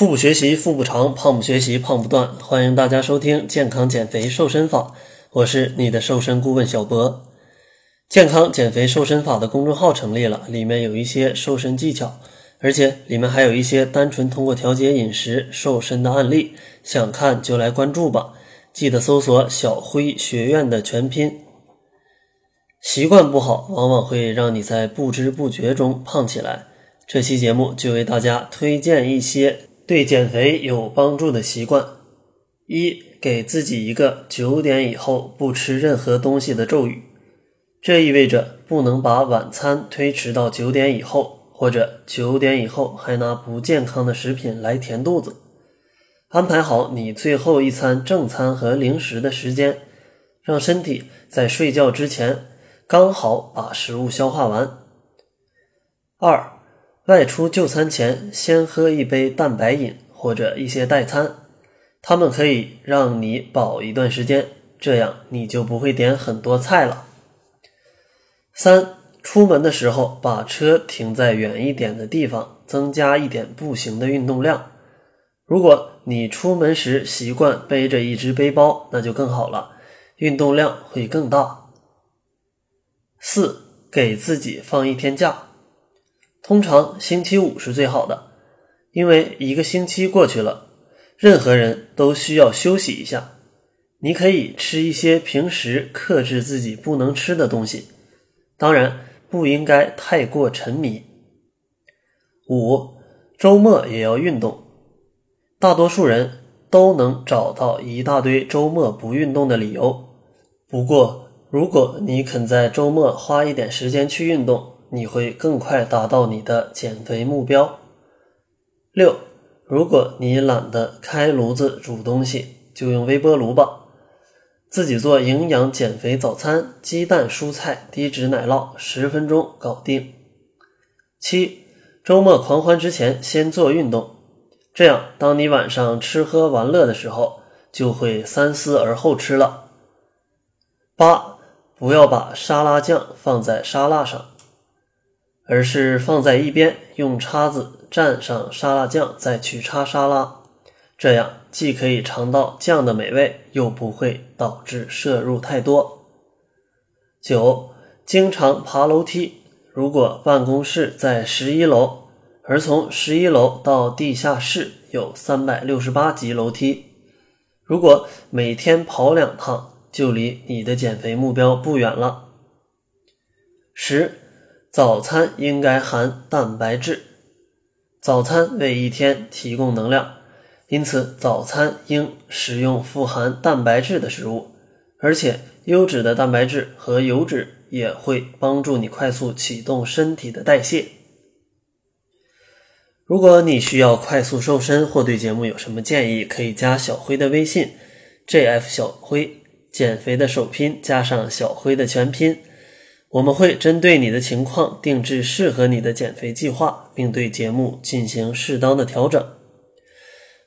腹部学习腹部长，胖不学习胖不断。欢迎大家收听健康减肥瘦身法，我是你的瘦身顾问小博。健康减肥瘦身法的公众号成立了，里面有一些瘦身技巧，而且里面还有一些单纯通过调节饮食瘦身的案例。想看就来关注吧，记得搜索“小辉学院”的全拼。习惯不好，往往会让你在不知不觉中胖起来。这期节目就为大家推荐一些。对减肥有帮助的习惯：一、给自己一个九点以后不吃任何东西的咒语。这意味着不能把晚餐推迟到九点以后，或者九点以后还拿不健康的食品来填肚子。安排好你最后一餐正餐和零食的时间，让身体在睡觉之前刚好把食物消化完。二。外出就餐前，先喝一杯蛋白饮或者一些代餐，它们可以让你饱一段时间，这样你就不会点很多菜了。三，出门的时候把车停在远一点的地方，增加一点步行的运动量。如果你出门时习惯背着一只背包，那就更好了，运动量会更大。四，给自己放一天假。通常星期五是最好的，因为一个星期过去了，任何人都需要休息一下。你可以吃一些平时克制自己不能吃的东西，当然不应该太过沉迷。五，周末也要运动。大多数人都能找到一大堆周末不运动的理由，不过如果你肯在周末花一点时间去运动，你会更快达到你的减肥目标。六，如果你懒得开炉子煮东西，就用微波炉吧，自己做营养减肥早餐，鸡蛋、蔬菜、低脂奶酪，十分钟搞定。七，周末狂欢之前先做运动，这样当你晚上吃喝玩乐的时候，就会三思而后吃了。八，不要把沙拉酱放在沙拉上。而是放在一边，用叉子蘸上沙拉酱，再去叉沙拉，这样既可以尝到酱的美味，又不会导致摄入太多。九，经常爬楼梯。如果办公室在十一楼，而从十一楼到地下室有三百六十八级楼梯，如果每天跑两趟，就离你的减肥目标不远了。十。早餐应该含蛋白质，早餐为一天提供能量，因此早餐应食用富含蛋白质的食物，而且优质的蛋白质和油脂也会帮助你快速启动身体的代谢。如果你需要快速瘦身或对节目有什么建议，可以加小辉的微信：jf 小辉，减肥的首拼加上小辉的全拼。我们会针对你的情况定制适合你的减肥计划，并对节目进行适当的调整。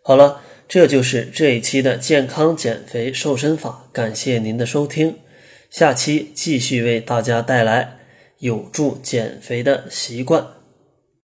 好了，这就是这一期的健康减肥瘦身法，感谢您的收听。下期继续为大家带来有助减肥的习惯。